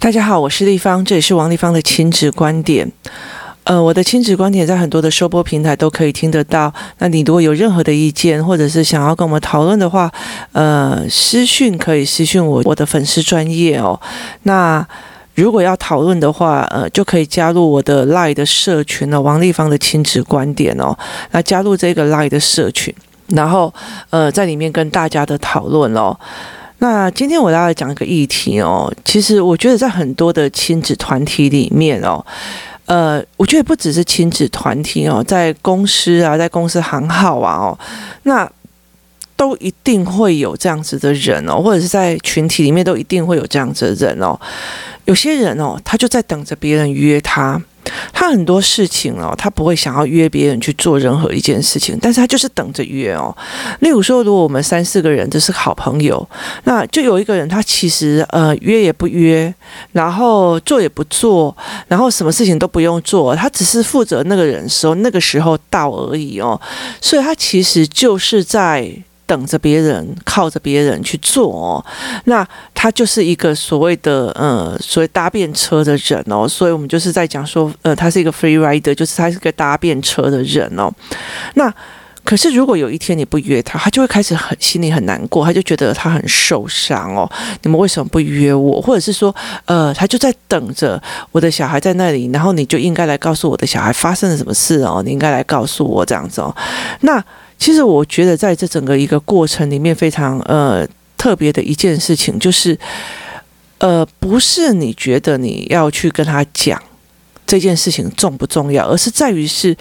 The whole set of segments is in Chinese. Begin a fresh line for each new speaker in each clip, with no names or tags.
大家好，我是丽芳，这里是王丽芳的亲子观点。呃，我的亲子观点在很多的收播平台都可以听得到。那你如果有任何的意见，或者是想要跟我们讨论的话，呃，私讯可以私讯我，我的粉丝专业哦。那如果要讨论的话，呃，就可以加入我的 LINE 的社群哦，王丽芳的亲子观点哦。那加入这个 LINE 的社群，然后呃，在里面跟大家的讨论哦。那今天我要来讲一个议题哦，其实我觉得在很多的亲子团体里面哦，呃，我觉得不只是亲子团体哦，在公司啊，在公司行号啊哦，那都一定会有这样子的人哦，或者是在群体里面都一定会有这样子的人哦，有些人哦，他就在等着别人约他。他很多事情哦，他不会想要约别人去做任何一件事情，但是他就是等着约哦。例如说，如果我们三四个人都是好朋友，那就有一个人他其实呃约也不约，然后做也不做，然后什么事情都不用做，他只是负责那个人时候那个时候到而已哦。所以他其实就是在。等着别人，靠着别人去做哦，那他就是一个所谓的呃，所谓搭便车的人哦，所以我们就是在讲说，呃，他是一个 free rider，就是他是个搭便车的人哦。那可是如果有一天你不约他，他就会开始很心里很难过，他就觉得他很受伤哦。你们为什么不约我？或者是说，呃，他就在等着我的小孩在那里，然后你就应该来告诉我的小孩发生了什么事哦，你应该来告诉我这样子哦。那。其实我觉得，在这整个一个过程里面，非常呃特别的一件事情，就是呃，不是你觉得你要去跟他讲这件事情重不重要，而是在于是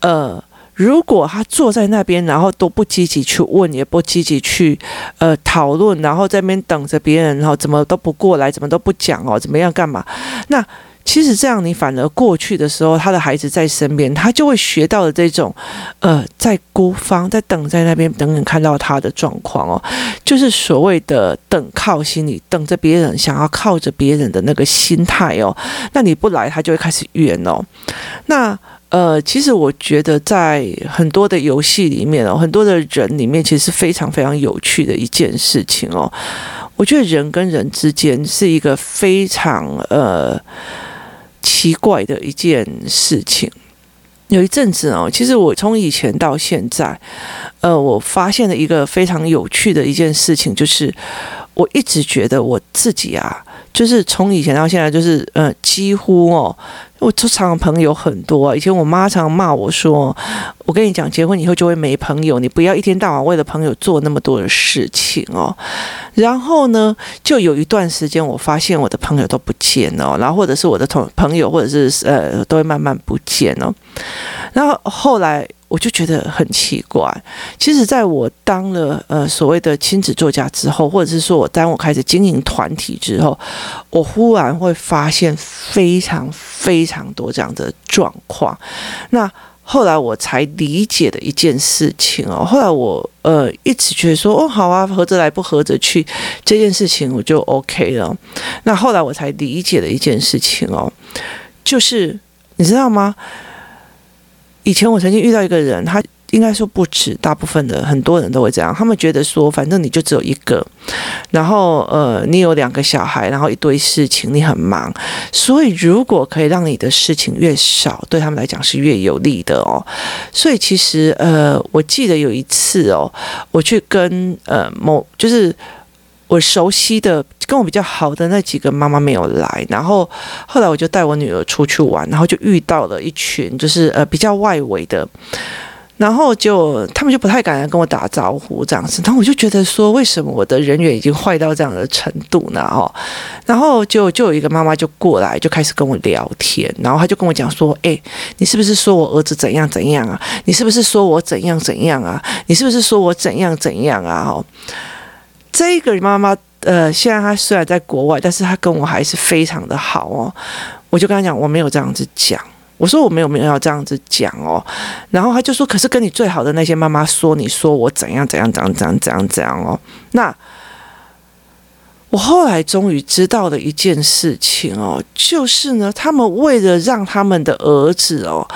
呃，如果他坐在那边，然后都不积极去问，也不积极去呃讨论，然后在那边等着别人，然后怎么都不过来，怎么都不讲哦，怎么样干嘛？那。其实这样，你反而过去的时候，他的孩子在身边，他就会学到的这种，呃，在孤芳，在等在那边等等看到他的状况哦，就是所谓的等靠心理，等着别人，想要靠着别人的那个心态哦。那你不来，他就会开始怨哦。那呃，其实我觉得在很多的游戏里面哦，很多的人里面，其实是非常非常有趣的一件事情哦。我觉得人跟人之间是一个非常呃。奇怪的一件事情，有一阵子哦，其实我从以前到现在，呃，我发现了一个非常有趣的一件事情，就是我一直觉得我自己啊，就是从以前到现在，就是呃，几乎哦。我通常朋友很多啊，以前我妈常骂我说：“我跟你讲，结婚以后就会没朋友，你不要一天到晚为了朋友做那么多的事情哦。”然后呢，就有一段时间，我发现我的朋友都不见了，然后或者是我的同朋友，或者是呃，都会慢慢不见了。然后后来。我就觉得很奇怪。其实，在我当了呃所谓的亲子作家之后，或者是说我当我开始经营团体之后，我忽然会发现非常非常多这样的状况。那后来我才理解的一件事情哦。后来我呃一直觉得说哦好啊，合着来不合着去这件事情我就 OK 了。那后来我才理解的一件事情哦，就是你知道吗？以前我曾经遇到一个人，他应该说不止，大部分的很多人都会这样。他们觉得说，反正你就只有一个，然后呃，你有两个小孩，然后一堆事情，你很忙，所以如果可以让你的事情越少，对他们来讲是越有利的哦。所以其实呃，我记得有一次哦，我去跟呃某就是。我熟悉的、跟我比较好的那几个妈妈没有来，然后后来我就带我女儿出去玩，然后就遇到了一群就是呃比较外围的，然后就他们就不太敢跟我打招呼这样子，然后我就觉得说，为什么我的人缘已经坏到这样的程度呢？哦，然后就就有一个妈妈就过来就开始跟我聊天，然后她就跟我讲说，哎，你是不是说我儿子怎样怎样啊？你是不是说我怎样怎样啊？你是不是说我怎样怎样啊？哦。这个妈妈，呃，现在她虽然在国外，但是她跟我还是非常的好哦。我就跟她讲，我没有这样子讲，我说我没有没有要这样子讲哦。然后她就说，可是跟你最好的那些妈妈说，你说我怎样怎样怎样怎样怎样怎样哦。那我后来终于知道了一件事情哦，就是呢，他们为了让他们的儿子哦，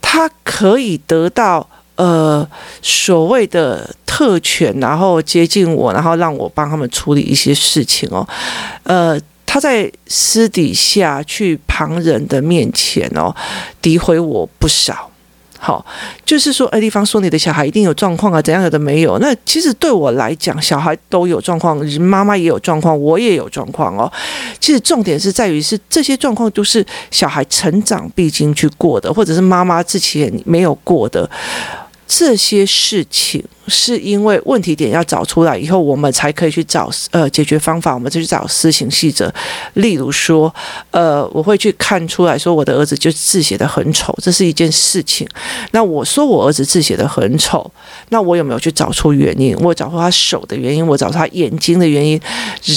他可以得到。呃，所谓的特权，然后接近我，然后让我帮他们处理一些事情哦。呃，他在私底下去旁人的面前哦，诋毁我不少。好，就是说，哎，丽芳说你的小孩一定有状况啊，怎样有的没有？那其实对我来讲，小孩都有状况，妈妈也有状况，我也有状况哦。其实重点是在于是这些状况都是小孩成长必经去过的，或者是妈妈之前没有过的这些事情。是因为问题点要找出来以后，我们才可以去找呃解决方法，我们就去找施行细则。例如说，呃，我会去看出来说我的儿子就字写得很丑，这是一件事情。那我说我儿子字写得很丑，那我有没有去找出原因？我找出他手的原因，我找出他眼睛的原因，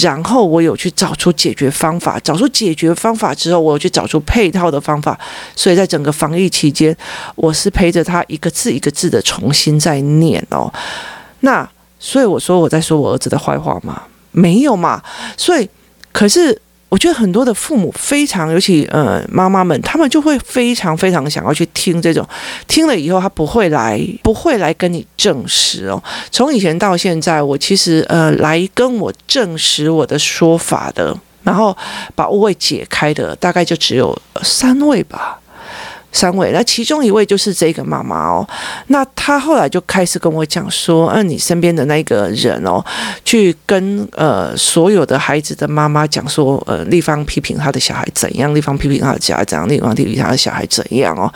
然后我有去找出解决方法。找出解决方法之后，我去找出配套的方法。所以在整个防疫期间，我是陪着他一个字一个字的重新再念哦。那所以我说我在说我儿子的坏话吗？没有嘛。所以，可是我觉得很多的父母非常，尤其呃妈妈们，他们就会非常非常想要去听这种，听了以后他不会来，不会来跟你证实哦。从以前到现在，我其实呃来跟我证实我的说法的，然后把误会解开的，大概就只有三位吧。三位，那其中一位就是这个妈妈哦。那她后来就开始跟我讲说：“嗯、你身边的那个人哦，去跟呃所有的孩子的妈妈讲说，呃，丽芳批评他的小孩怎样，丽芳批评他的小孩怎样，丽芳批评他的小孩怎样哦。”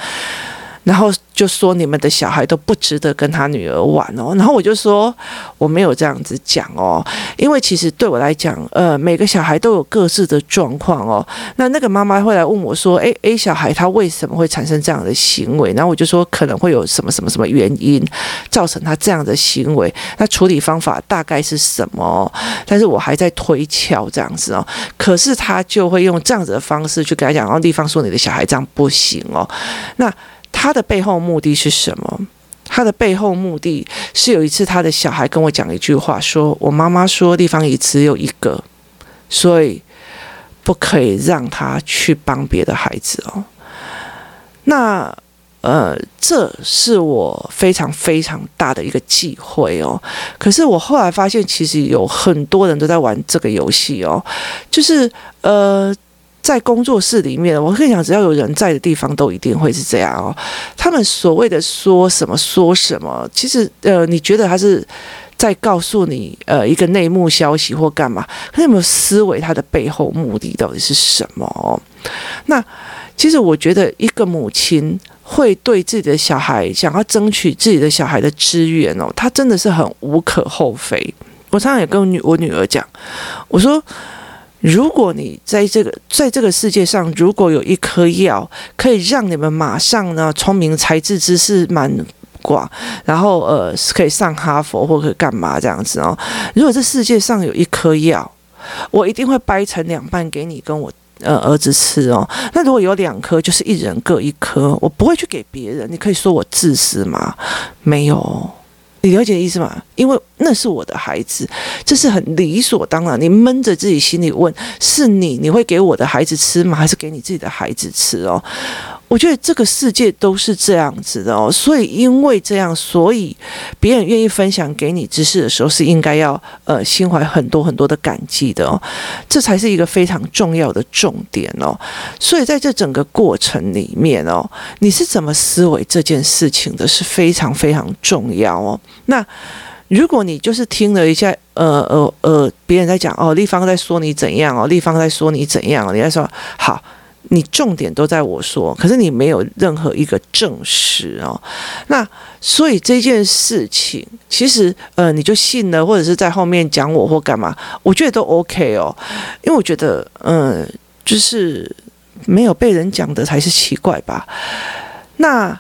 然后就说你们的小孩都不值得跟他女儿玩哦，然后我就说我没有这样子讲哦，因为其实对我来讲，呃，每个小孩都有各自的状况哦。那那个妈妈会来问我说，诶，A 小孩他为什么会产生这样的行为？然后我就说可能会有什么什么什么原因造成他这样的行为，那处理方法大概是什么？但是我还在推敲这样子哦。可是他就会用这样子的方式去跟他讲，然后地方说你的小孩这样不行哦，那。他的背后目的是什么？他的背后目的是有一次他的小孩跟我讲一句话，说我妈妈说地方也只有一个，所以不可以让他去帮别的孩子哦。那呃，这是我非常非常大的一个忌讳哦。可是我后来发现，其实有很多人都在玩这个游戏哦，就是呃。在工作室里面，我跟你讲，只要有人在的地方，都一定会是这样哦。他们所谓的说什么说什么，其实呃，你觉得他是在告诉你呃一个内幕消息或干嘛？他有没有思维？他的背后目的到底是什么？哦那其实我觉得，一个母亲会对自己的小孩想要争取自己的小孩的资源哦，他真的是很无可厚非。我常常也跟我女我女儿讲，我说。如果你在这个在这个世界上，如果有一颗药可以让你们马上呢聪明才智知识满广，然后呃可以上哈佛或可干嘛这样子哦。如果这世界上有一颗药，我一定会掰成两半给你跟我呃儿子吃哦。那如果有两颗，就是一人各一颗，我不会去给别人。你可以说我自私吗？没有。你了解意思吗？因为那是我的孩子，这是很理所当然。你闷着自己心里问：是你，你会给我的孩子吃吗？还是给你自己的孩子吃哦？我觉得这个世界都是这样子的哦，所以因为这样，所以别人愿意分享给你知识的时候，是应该要呃心怀很多很多的感激的哦，这才是一个非常重要的重点哦。所以在这整个过程里面哦，你是怎么思维这件事情的，是非常非常重要哦。那如果你就是听了一下，呃呃呃，别人在讲哦，立方在说你怎样哦，立方在说你怎样哦，你在说好。你重点都在我说，可是你没有任何一个证实哦。那所以这件事情，其实呃，你就信了，或者是在后面讲我或干嘛，我觉得都 OK 哦。因为我觉得，嗯、就是没有被人讲的才是奇怪吧。那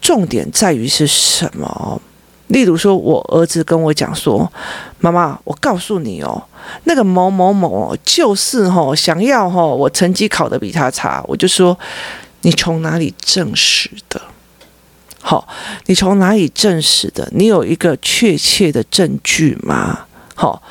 重点在于是什么？例如说，我儿子跟我讲说：“妈妈，我告诉你哦，那个某某某就是吼，想要吼，我成绩考得比他差。”我就说：“你从哪里证实的？好，你从哪里证实的？你有一个确切的证据吗？好。”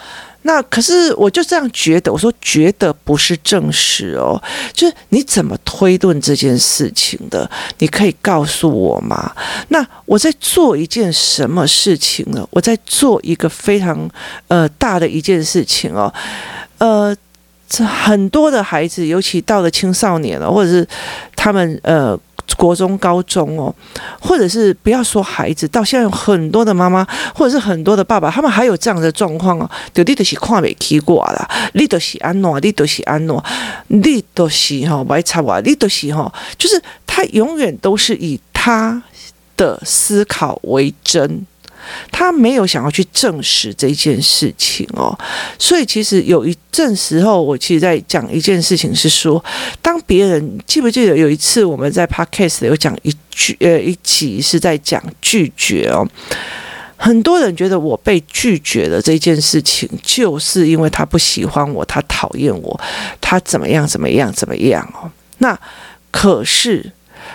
那可是我就这样觉得，我说觉得不是证实哦，就是你怎么推论这件事情的？你可以告诉我吗？那我在做一件什么事情呢？我在做一个非常呃大的一件事情哦，呃，这很多的孩子，尤其到了青少年了，或者是他们呃国中、高中哦，或者是不要说孩子，到现在有很多的妈妈，或者是很多的爸爸，他们还有这样的状况哦，就你都是看不起过啦，你都是安诺，你都是安诺，你都是哈白插我，你都是哈，就是他永远都是以他的思考为真。他没有想要去证实这件事情哦，所以其实有一阵时候，我其实在讲一件事情，是说，当别人记不记得有一次我们在 Podcast 有讲一句呃一集是在讲拒绝哦，很多人觉得我被拒绝的这件事情，就是因为他不喜欢我，他讨厌我，他怎么样怎么样怎么样哦，那可是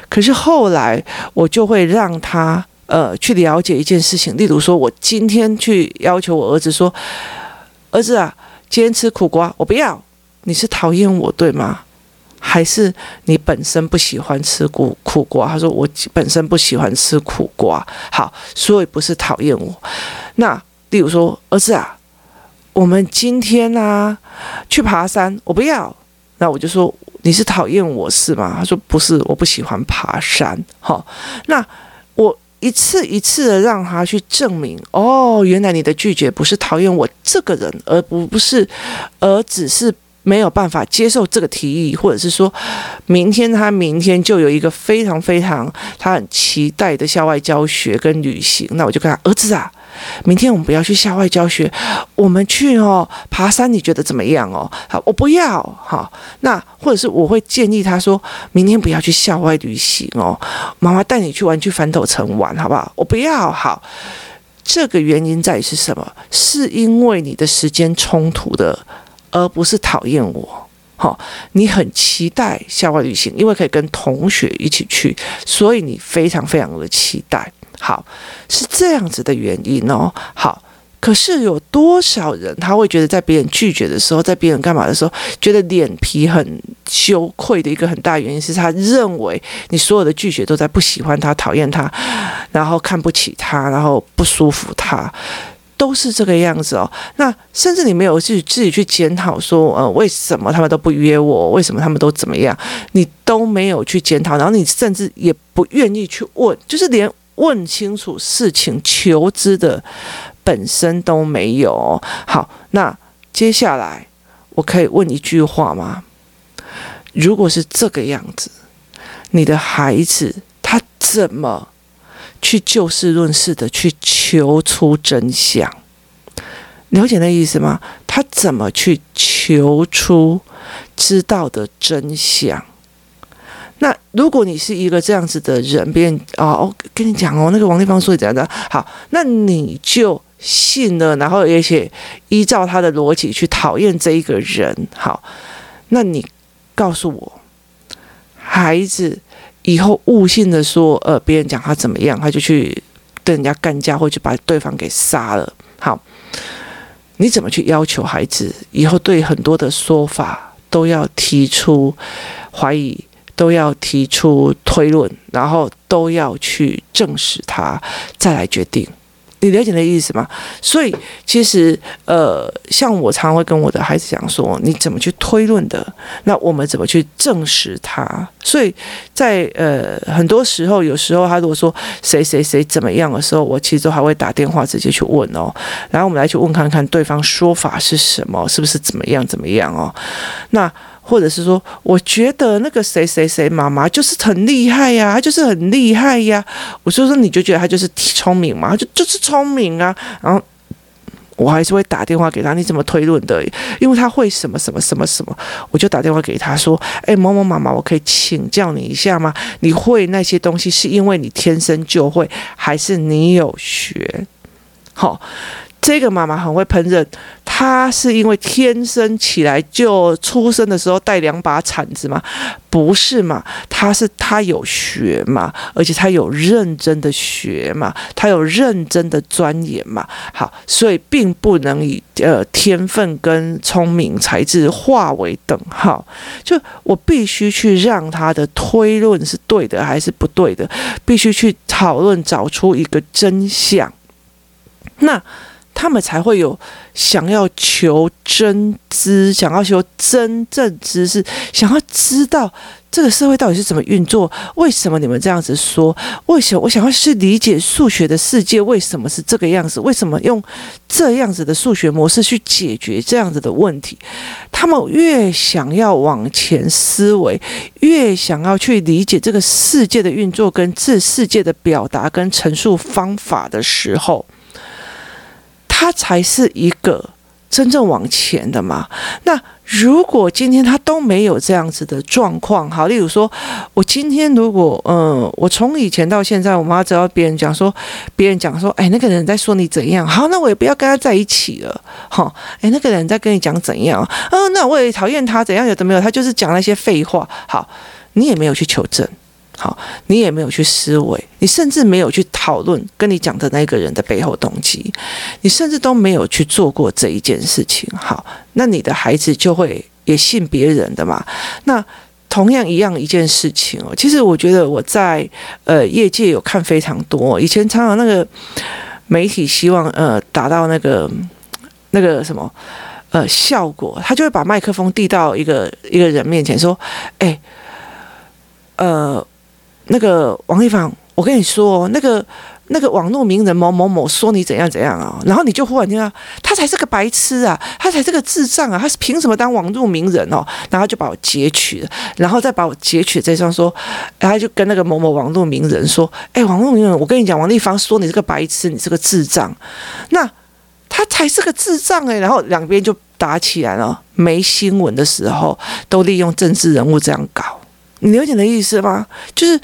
可是后来我就会让他。呃，去了解一件事情，例如说，我今天去要求我儿子说：“儿子啊，今天吃苦瓜，我不要。”你是讨厌我对吗？还是你本身不喜欢吃苦苦瓜？他说：“我本身不喜欢吃苦瓜。”好，所以不是讨厌我。那例如说，儿子啊，我们今天、啊、去爬山，我不要。那我就说：“你是讨厌我是吗？”他说：“不是，我不喜欢爬山。”好，那我。一次一次的让他去证明，哦，原来你的拒绝不是讨厌我这个人，而不不是，而只是没有办法接受这个提议，或者是说，明天他明天就有一个非常非常他很期待的校外教学跟旅行，那我就跟他儿子啊。明天我们不要去校外教学，我们去哦爬山，你觉得怎么样哦？好，我不要好，那或者是我会建议他说，明天不要去校外旅行哦，妈妈带你去玩去翻斗城玩，好不好？我不要好，这个原因在于是什么？是因为你的时间冲突的，而不是讨厌我。好，你很期待校外旅行，因为可以跟同学一起去，所以你非常非常的期待。好，是这样子的原因哦。好，可是有多少人他会觉得在别人拒绝的时候，在别人干嘛的时候，觉得脸皮很羞愧的一个很大原因是他认为你所有的拒绝都在不喜欢他、讨厌他，然后看不起他，然后不舒服他，都是这个样子哦。那甚至你没有去自己去检讨说，呃，为什么他们都不约我？为什么他们都怎么样？你都没有去检讨，然后你甚至也不愿意去问，就是连。问清楚事情，求知的本身都没有。好，那接下来我可以问一句话吗？如果是这个样子，你的孩子他怎么去就事论事的去求出真相？了解那意思吗？他怎么去求出知道的真相？那如果你是一个这样子的人，别人哦，我跟你讲哦，那个王丽芳说怎样的好，那你就信了，然后而且依照他的逻辑去讨厌这一个人，好，那你告诉我，孩子以后悟性的说，呃，别人讲他怎么样，他就去跟人家干架，或者把对方给杀了，好，你怎么去要求孩子以后对很多的说法都要提出怀疑？都要提出推论，然后都要去证实他，再来决定。你了解的意思吗？所以其实，呃，像我常常会跟我的孩子讲说，你怎么去推论的？那我们怎么去证实他？所以在呃很多时候，有时候他如果说谁谁谁怎么样的时候，我其实还会打电话直接去问哦，然后我们来去问看看对方说法是什么，是不是怎么样怎么样哦？那。或者是说，我觉得那个谁谁谁妈妈就是很厉害呀，她就是很厉害呀。我说说，你就觉得她就是聪明嘛？他就就是聪明啊。然后我还是会打电话给他，你怎么推论的？因为他会什么什么什么什么，我就打电话给他说：“哎，某某妈妈，我可以请教你一下吗？你会那些东西是因为你天生就会，还是你有学？”好。这个妈妈很会烹饪，她是因为天生起来就出生的时候带两把铲子吗？不是嘛，她是她有学嘛，而且她有认真的学嘛，她有认真的钻研嘛。好，所以并不能以呃天分跟聪明才智划为等号。就我必须去让她的推论是对的还是不对的，必须去讨论找出一个真相。那。他们才会有想要求真知，想要求真正知识，想要知道。这个社会到底是怎么运作？为什么你们这样子说？为什么我想要去理解数学的世界？为什么是这个样子？为什么用这样子的数学模式去解决这样子的问题？他们越想要往前思维，越想要去理解这个世界的运作跟这世界的表达跟陈述方法的时候，它才是一个。真正往前的嘛？那如果今天他都没有这样子的状况，好，例如说，我今天如果，嗯，我从以前到现在，我妈只要别人讲说，别人讲说，哎，那个人在说你怎样，好，那我也不要跟他在一起了，好，哎，那个人在跟你讲怎样，嗯，那我也讨厌他怎样，有的没有，他就是讲那些废话，好，你也没有去求证。好，你也没有去思维，你甚至没有去讨论跟你讲的那个人的背后动机，你甚至都没有去做过这一件事情。好，那你的孩子就会也信别人的嘛？那同样一样一件事情哦，其实我觉得我在呃业界有看非常多，以前常常那个媒体希望呃达到那个那个什么呃效果，他就会把麦克风递到一个一个人面前说：“哎，呃。”那个王丽芳，我跟你说，那个那个网络名人某某某说你怎样怎样啊，然后你就忽然听到他才是个白痴啊，他才是个智障啊，他是凭什么当网络名人哦？然后就把我截取了，然后再把我截取这张说，然后就跟那个某某网络名人说，哎，网络名人，我跟你讲，王丽芳说你是个白痴，你是个智障，那他才是个智障哎，然后两边就打起来了，没新闻的时候都利用政治人物这样搞。你了解的意思吗？就是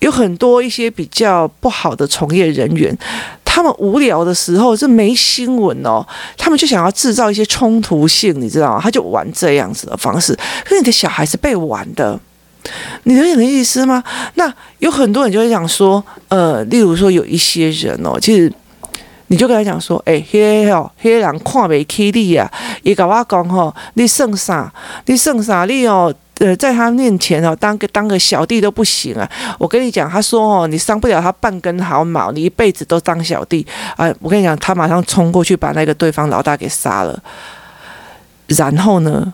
有很多一些比较不好的从业人员，他们无聊的时候是没新闻哦，他们就想要制造一些冲突性，你知道吗？他就玩这样子的方式。可是你的小孩是被玩的，你了解的意思吗？那有很多人就会讲说，呃，例如说有一些人哦，其实你就跟他讲说，哎、欸，嘿哦，嘿人看不起你啊，伊跟我讲吼，你剩啥？你剩啥？你哦。呃，在他面前哦，当个当个小弟都不行啊！我跟你讲，他说哦，你伤不了他半根毫毛，你一辈子都当小弟啊！我跟你讲，他马上冲过去把那个对方老大给杀了，然后呢，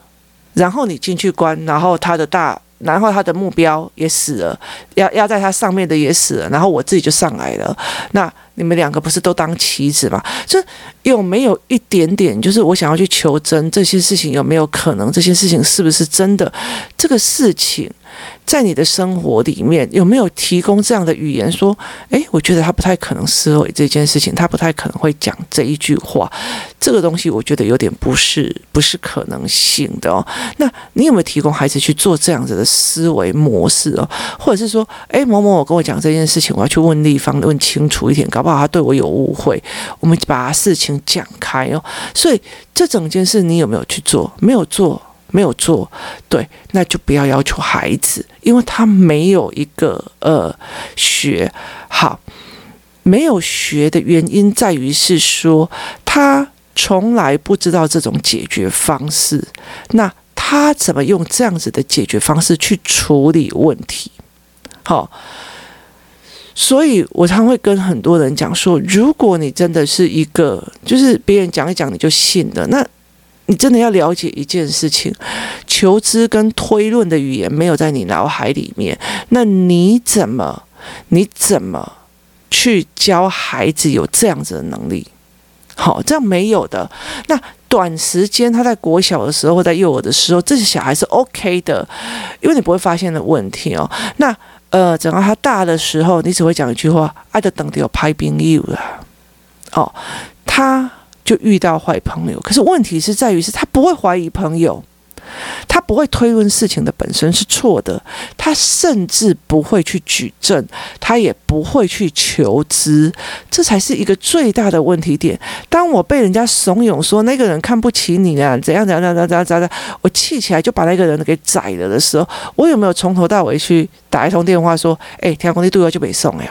然后你进去关，然后他的大。然后他的目标也死了，压压在他上面的也死了，然后我自己就上来了。那你们两个不是都当棋子吗？就有没有一点点，就是我想要去求证这些事情有没有可能？这些事情是不是真的？这个事情。在你的生活里面有没有提供这样的语言说，诶，我觉得他不太可能思维这件事情，他不太可能会讲这一句话，这个东西我觉得有点不是不是可能性的哦。那你有没有提供孩子去做这样子的思维模式哦？或者是说，诶，某某某跟我讲这件事情，我要去问立方问清楚一点，搞不好他对我有误会，我们把事情讲开哦。所以这整件事你有没有去做？没有做。没有做对，那就不要要求孩子，因为他没有一个呃学好，没有学的原因在于是说他从来不知道这种解决方式，那他怎么用这样子的解决方式去处理问题？好，所以我常会跟很多人讲说，如果你真的是一个，就是别人讲一讲你就信了，那。你真的要了解一件事情，求知跟推论的语言没有在你脑海里面，那你怎么你怎么去教孩子有这样子的能力？好，这样没有的。那短时间他在国小的时候或在幼儿的时候，这些小孩是 OK 的，因为你不会发现的问题哦。那呃，等到他大的时候，你只会讲一句话：“爱的等的有拍兵友了。”哦，他。就遇到坏朋友，可是问题是在于是他不会怀疑朋友，他不会推论事情的本身是错的，他甚至不会去举证，他也不会去求知，这才是一个最大的问题点。当我被人家怂恿说那个人看不起你啊，怎样怎样怎样怎样怎样，我气起来就把那个人给宰了的时候，我有没有从头到尾去打一通电话说，哎，天公地都要就被送了。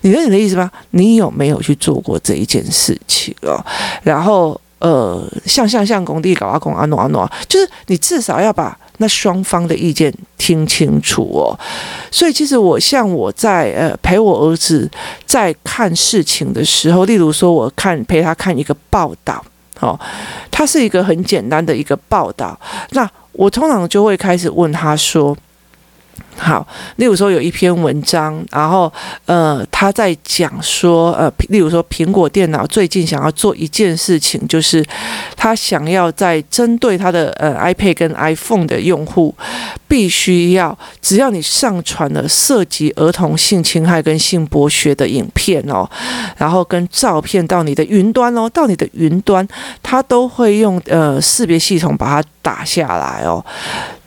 你懂你的意思吗？你有没有去做过这一件事情哦？然后呃，像像像工地搞阿公阿诺阿诺，就是你至少要把那双方的意见听清楚哦。所以其实我像我在呃陪我儿子在看事情的时候，例如说我看陪他看一个报道，哦，他是一个很简单的一个报道，那我通常就会开始问他说。好，例如说有一篇文章，然后呃，他在讲说，呃，例如说苹果电脑最近想要做一件事情，就是他想要在针对他的呃 iPad 跟 iPhone 的用户，必须要只要你上传了涉及儿童性侵害跟性剥削的影片哦，然后跟照片到你的云端哦，到你的云端，他都会用呃识别系统把它打下来哦。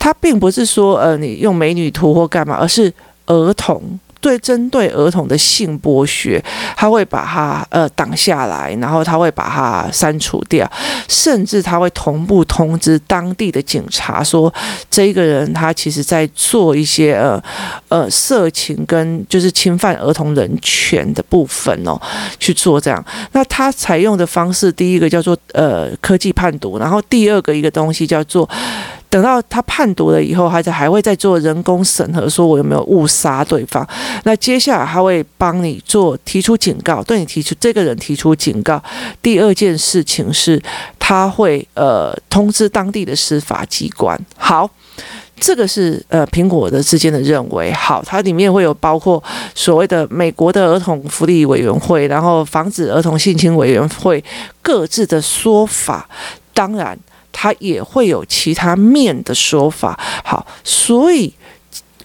他并不是说，呃，你用美女图或干嘛，而是儿童。对，针对儿童的性剥削，他会把它呃挡下来，然后他会把它删除掉，甚至他会同步通知当地的警察说，这个人他其实在做一些呃呃色情跟就是侵犯儿童人权的部分哦，去做这样。那他采用的方式，第一个叫做呃科技判读，然后第二个一个东西叫做。等到他判读了以后，他就还会再做人工审核，说我有没有误杀对方。那接下来他会帮你做提出警告，对你提出这个人提出警告。第二件事情是，他会呃通知当地的司法机关。好，这个是呃苹果的之间的认为。好，它里面会有包括所谓的美国的儿童福利委员会，然后防止儿童性侵委员会各自的说法。当然。他也会有其他面的说法，好，所以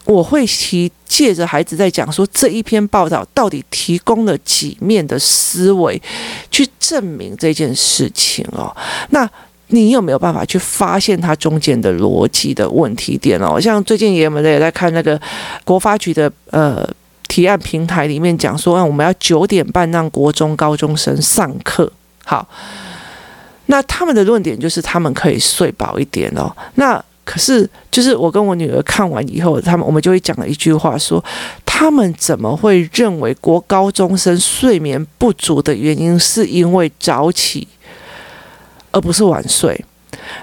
我会提借着孩子在讲说这一篇报道到底提供了几面的思维去证明这件事情哦。那你有没有办法去发现它中间的逻辑的问题点哦？像最近也有也在看那个国发局的呃提案平台里面讲说啊，我们要九点半让国中高中生上课，好。那他们的论点就是他们可以睡饱一点哦。那可是就是我跟我女儿看完以后，他们我们就会讲了一句话说，他们怎么会认为国高中生睡眠不足的原因是因为早起，而不是晚睡？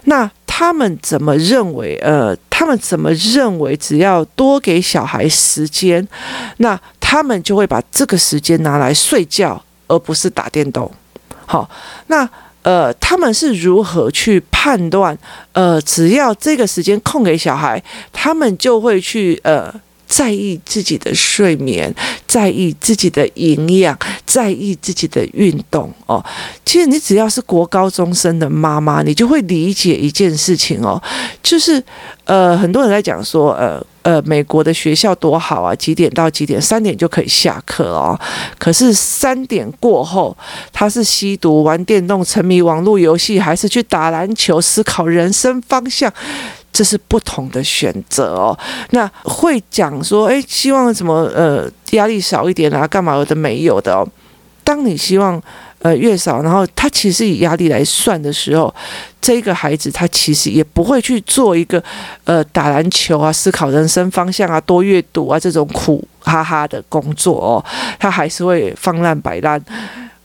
那他们怎么认为？呃，他们怎么认为只要多给小孩时间，那他们就会把这个时间拿来睡觉，而不是打电动？好，那。呃，他们是如何去判断？呃，只要这个时间空给小孩，他们就会去呃在意自己的睡眠，在意自己的营养，在意自己的运动哦。其实你只要是国高中生的妈妈，你就会理解一件事情哦，就是呃，很多人在讲说呃。呃，美国的学校多好啊！几点到几点？三点就可以下课哦。可是三点过后，他是吸毒、玩电动、沉迷网络游戏，还是去打篮球、思考人生方向？这是不同的选择哦。那会讲说，诶，希望什么？呃，压力少一点啊？干嘛有的没有的哦？当你希望。呃，越少，然后他其实以压力来算的时候，这个孩子他其实也不会去做一个呃打篮球啊、思考人生方向啊、多阅读啊这种苦哈哈的工作哦，他还是会放烂摆烂。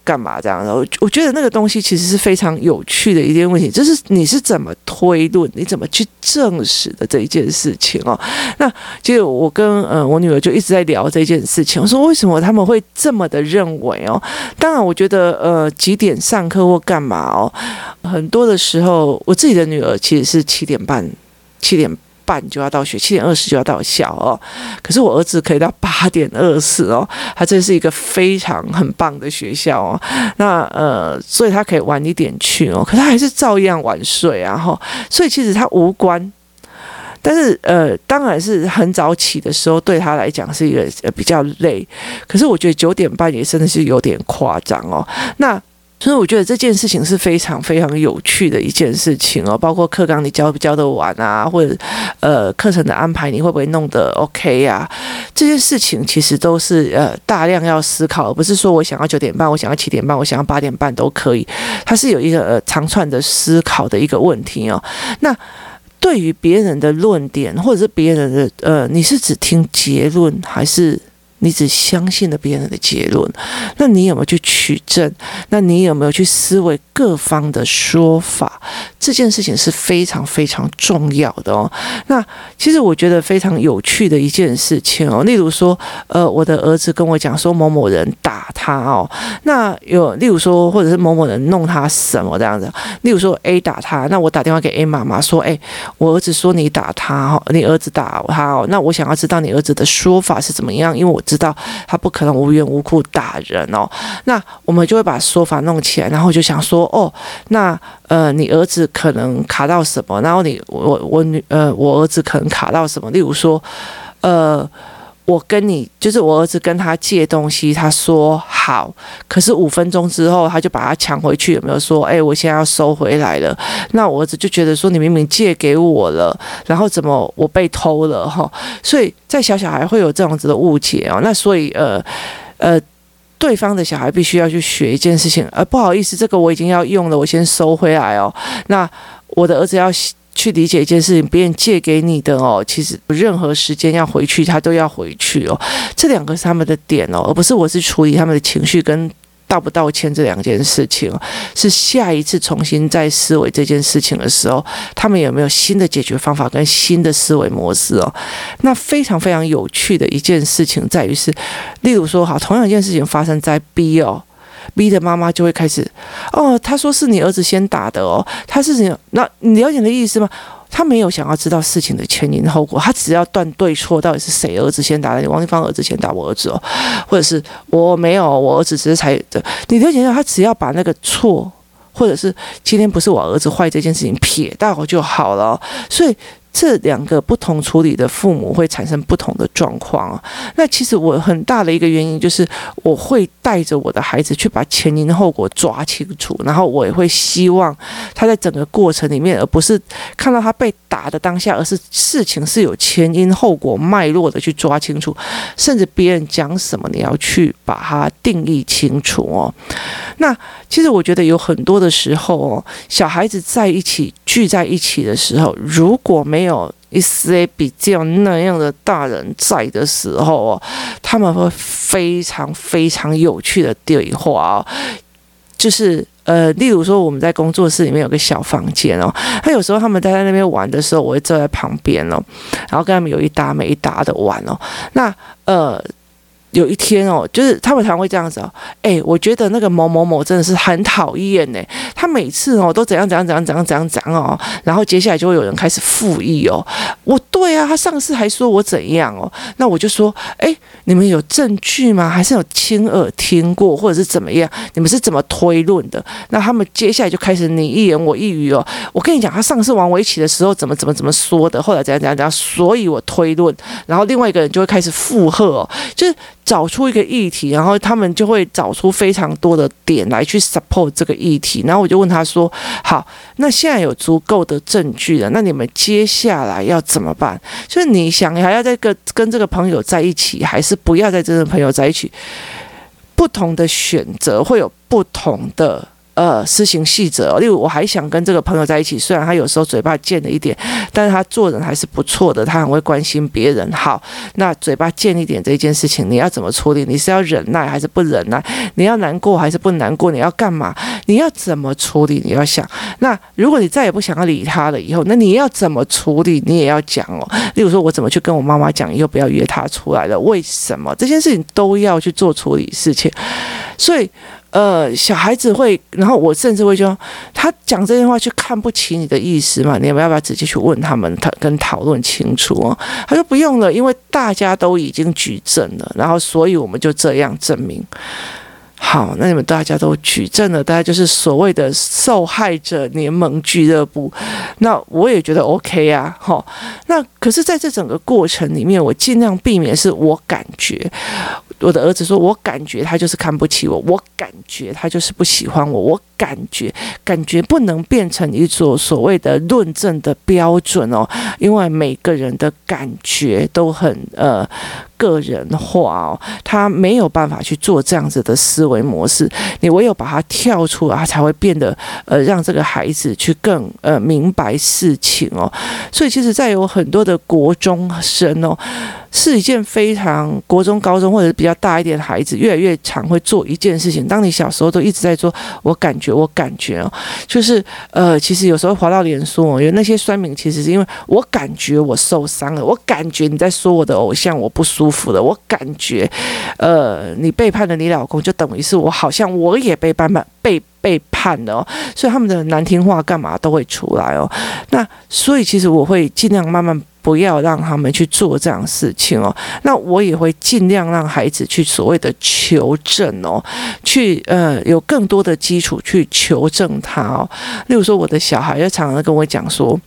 干嘛这样的？我我觉得那个东西其实是非常有趣的一件问题，就是你是怎么推论，你怎么去证实的这一件事情哦。那其实我跟呃我女儿就一直在聊这件事情，我说为什么他们会这么的认为哦？当然，我觉得呃几点上课或干嘛哦，很多的时候我自己的女儿其实是七点半七点。半就要到学，七点二十就要到校哦。可是我儿子可以到八点二十哦，他这是一个非常很棒的学校哦。那呃，所以他可以晚一点去哦，可他还是照样晚睡啊哈。所以其实他无关，但是呃，当然是很早起的时候对他来讲是一个呃比较累。可是我觉得九点半也真的是有点夸张哦。那。所以我觉得这件事情是非常非常有趣的一件事情哦，包括课纲你教不教得完啊，或者呃课程的安排你会不会弄得 OK 呀？这些事情其实都是呃大量要思考，而不是说我想要九点半，我想要七点半，我想要八点半都可以。它是有一个呃长串的思考的一个问题哦。那对于别人的论点或者是别人的呃，你是只听结论还是？你只相信了别人的结论，那你有没有去取证？那你有没有去思维各方的说法？这件事情是非常非常重要的哦。那其实我觉得非常有趣的一件事情哦，例如说，呃，我的儿子跟我讲说某某人打他哦，那有例如说，或者是某某人弄他什么这样子，例如说 A 打他，那我打电话给 A 妈妈说，哎，我儿子说你打他哦，你儿子打他哦，那我想要知道你儿子的说法是怎么样，因为我知道他不可能无缘无故打人哦。那我们就会把说法弄起来，然后就想说，哦，那呃，你儿子。可能卡到什么，然后你我我女呃我儿子可能卡到什么，例如说，呃，我跟你就是我儿子跟他借东西，他说好，可是五分钟之后他就把它抢回去，有没有说，哎，我现在要收回来了？那我儿子就觉得说，你明明借给我了，然后怎么我被偷了哈？所以在小小孩会有这样子的误解哦，那所以呃呃。对方的小孩必须要去学一件事情，呃，不好意思，这个我已经要用了，我先收回来哦。那我的儿子要去理解一件事情，别人借给你的哦，其实任何时间要回去，他都要回去哦。这两个是他们的点哦，而不是我是处理他们的情绪跟。道不道歉这两件事情，是下一次重新再思维这件事情的时候，他们有没有新的解决方法跟新的思维模式哦？那非常非常有趣的一件事情在于是，例如说，好，同样一件事情发生在 B 哦，B 的妈妈就会开始，哦，他说是你儿子先打的哦，他是怎样？那你了解你的意思吗？他没有想要知道事情的前因后果，他只要断对错，到底是谁儿子先打的？王丽芳儿子先打我儿子哦，或者是我没有，我儿子只是才的。你了解到他只要把那个错，或者是今天不是我儿子坏这件事情撇到就好了，所以。这两个不同处理的父母会产生不同的状况。那其实我很大的一个原因就是，我会带着我的孩子去把前因后果抓清楚，然后我也会希望他在整个过程里面，而不是看到他被打的当下，而是事情是有前因后果脉络的去抓清楚，甚至别人讲什么，你要去把它定义清楚哦。那其实我觉得有很多的时候哦，小孩子在一起聚在一起的时候，如果没没有一些比较那样的大人在的时候哦，他们会非常非常有趣的对话哦，就是呃，例如说我们在工作室里面有个小房间哦，他有时候他们待在那边玩的时候，我会坐在旁边哦，然后跟他们有一搭没一搭的玩哦，那呃。有一天哦，就是他们常会这样子哦，哎，我觉得那个某某某真的是很讨厌呢。他每次哦都怎样怎样怎样怎样怎样怎样哦，然后接下来就会有人开始附议哦。我对啊，他上次还说我怎样哦，那我就说，哎，你们有证据吗？还是有亲耳听过，或者是怎么样？你们是怎么推论的？那他们接下来就开始你一言我一语哦。我跟你讲，他上次玩围棋的时候怎么怎么怎么说的，后来怎样怎样怎样，所以我推论，然后另外一个人就会开始附和哦，就是。找出一个议题，然后他们就会找出非常多的点来去 support 这个议题。然后我就问他说：“好，那现在有足够的证据了，那你们接下来要怎么办？就是你想还要再跟跟这个朋友在一起，还是不要再跟这个朋友在一起？不同的选择会有不同的。”呃，施行细则。例如，我还想跟这个朋友在一起，虽然他有时候嘴巴贱了一点，但是他做人还是不错的，他很会关心别人。好，那嘴巴贱一点这件事情，你要怎么处理？你是要忍耐还是不忍耐？你要难过还是不难过？你要干嘛？你要怎么处理？你要想。那如果你再也不想要理他了以后，那你要怎么处理？你也要讲哦。例如说，我怎么去跟我妈妈讲，以后不要约他出来了？为什么？这件事情都要去做处理事情，所以。呃，小孩子会，然后我甚至会说，他讲这些话，去看不起你的意思嘛？你要不要直接去问他们，他跟讨论清楚？他说不用了，因为大家都已经举证了，然后所以我们就这样证明。好，那你们大家都举证了，大家就是所谓的受害者联盟俱乐部。那我也觉得 OK 啊，哈。那可是在这整个过程里面，我尽量避免是我感觉。我的儿子说：“我感觉他就是看不起我，我感觉他就是不喜欢我，我感觉感觉不能变成一种所谓的论证的标准哦，因为每个人的感觉都很呃个人化哦，他没有办法去做这样子的思维模式。你唯有把它跳出来，他才会变得呃让这个孩子去更呃明白事情哦。所以其实，在有很多的国中生哦。”是一件非常国中、高中或者比较大一点的孩子越来越常会做一件事情。当你小时候都一直在做，我感觉，我感觉哦，就是呃，其实有时候滑到脸书哦，有那些酸民，其实是因为我感觉我受伤了，我感觉你在说我的偶像，我不舒服了，我感觉呃，你背叛了你老公，就等于是我好像我也被背叛被背叛了，所以他们的难听话干嘛都会出来哦。那所以其实我会尽量慢慢。不要让他们去做这样事情哦。那我也会尽量让孩子去所谓的求证哦，去呃有更多的基础去求证他哦。例如说，我的小孩就常常跟我讲说。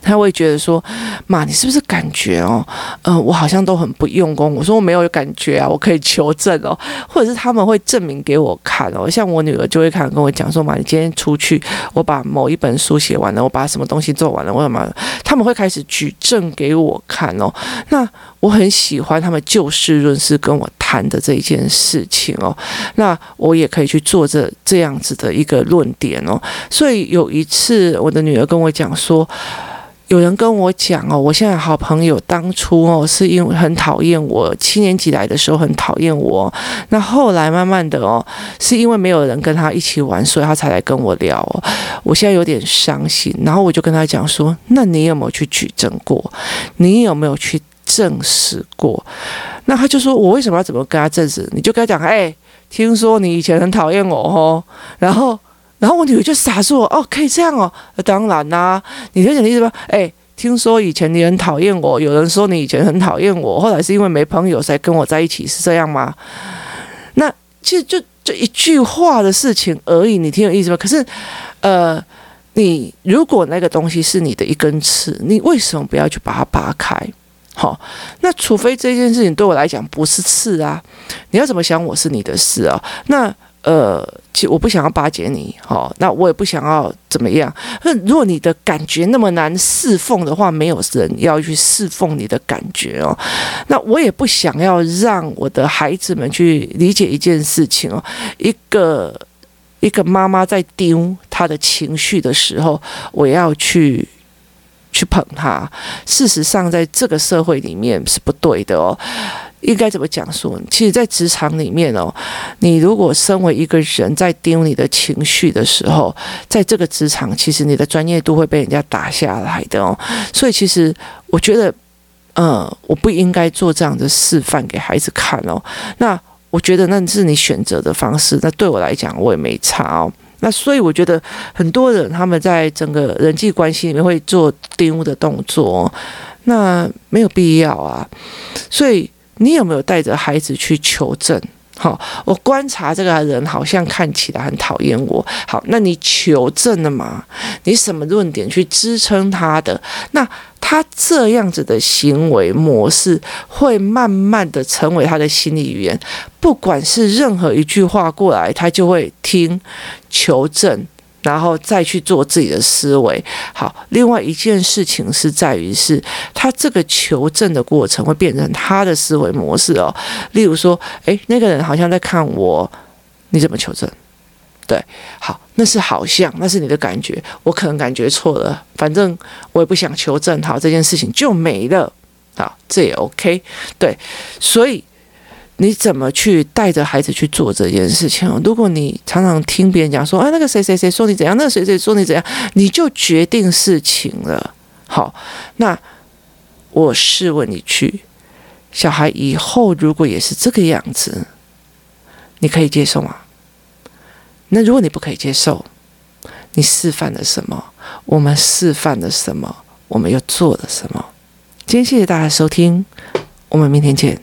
他会觉得说：“妈，你是不是感觉哦？嗯、呃，我好像都很不用功。”我说：“我没有感觉啊，我可以求证哦。”或者是他们会证明给我看哦。像我女儿就会看跟我讲说：“妈，你今天出去，我把某一本书写完了，我把什么东西做完了，我什么？”他们会开始举证给我看哦。那我很喜欢他们就事论事跟我谈的这一件事情哦。那我也可以去做这这样子的一个论点哦。所以有一次，我的女儿跟我讲说。有人跟我讲哦，我现在好朋友当初哦是因为很讨厌我，七年级来的时候很讨厌我，那后来慢慢的哦，是因为没有人跟他一起玩，所以他才来跟我聊哦。我现在有点伤心，然后我就跟他讲说，那你有没有去举证过？你有没有去证实过？那他就说，我为什么要怎么跟他证实？你就跟他讲，哎，听说你以前很讨厌我哦，然后。然后我女儿就傻说：“哦，可以这样哦，当然啦、啊，你理解的意思吧？哎，听说以前你很讨厌我，有人说你以前很讨厌我，后来是因为没朋友才跟我在一起，是这样吗？那其实就就一句话的事情而已，你听有意思吗？可是，呃，你如果那个东西是你的一根刺，你为什么不要去把它拔开？好、那除非这件事情对我来讲不是刺啊，你要怎么想我是你的事啊？那。”呃，其实我不想要巴结你，好，那我也不想要怎么样。那如果你的感觉那么难侍奉的话，没有人要去侍奉你的感觉哦。那我也不想要让我的孩子们去理解一件事情哦。一个一个妈妈在丢她的情绪的时候，我要去去捧她。事实上，在这个社会里面是不对的哦。应该怎么讲说？其实，在职场里面哦，你如果身为一个人在丢你的情绪的时候，在这个职场，其实你的专业度会被人家打下来的哦。所以，其实我觉得，呃，我不应该做这样的示范给孩子看哦。那我觉得那是你选择的方式，那对我来讲，我也没差哦。那所以，我觉得很多人他们在整个人际关系里面会做丢的动作，那没有必要啊。所以。你有没有带着孩子去求证？好，我观察这个人好像看起来很讨厌我。好，那你求证了吗？你什么论点去支撑他的？那他这样子的行为模式会慢慢的成为他的心理语言。不管是任何一句话过来，他就会听求证。然后再去做自己的思维。好，另外一件事情是在于是，他这个求证的过程会变成他的思维模式哦。例如说，诶，那个人好像在看我，你怎么求证？对，好，那是好像，那是你的感觉，我可能感觉错了，反正我也不想求证，好，这件事情就没了。好，这也 OK。对，所以。你怎么去带着孩子去做这件事情？如果你常常听别人讲说，啊，那个谁谁谁说你怎样，那个谁谁说你怎样，你就决定事情了。好，那我试问你去，小孩以后如果也是这个样子，你可以接受吗？那如果你不可以接受，你示范了什么？我们示范了什么？我们又做了什么？今天谢谢大家收听，我们明天见。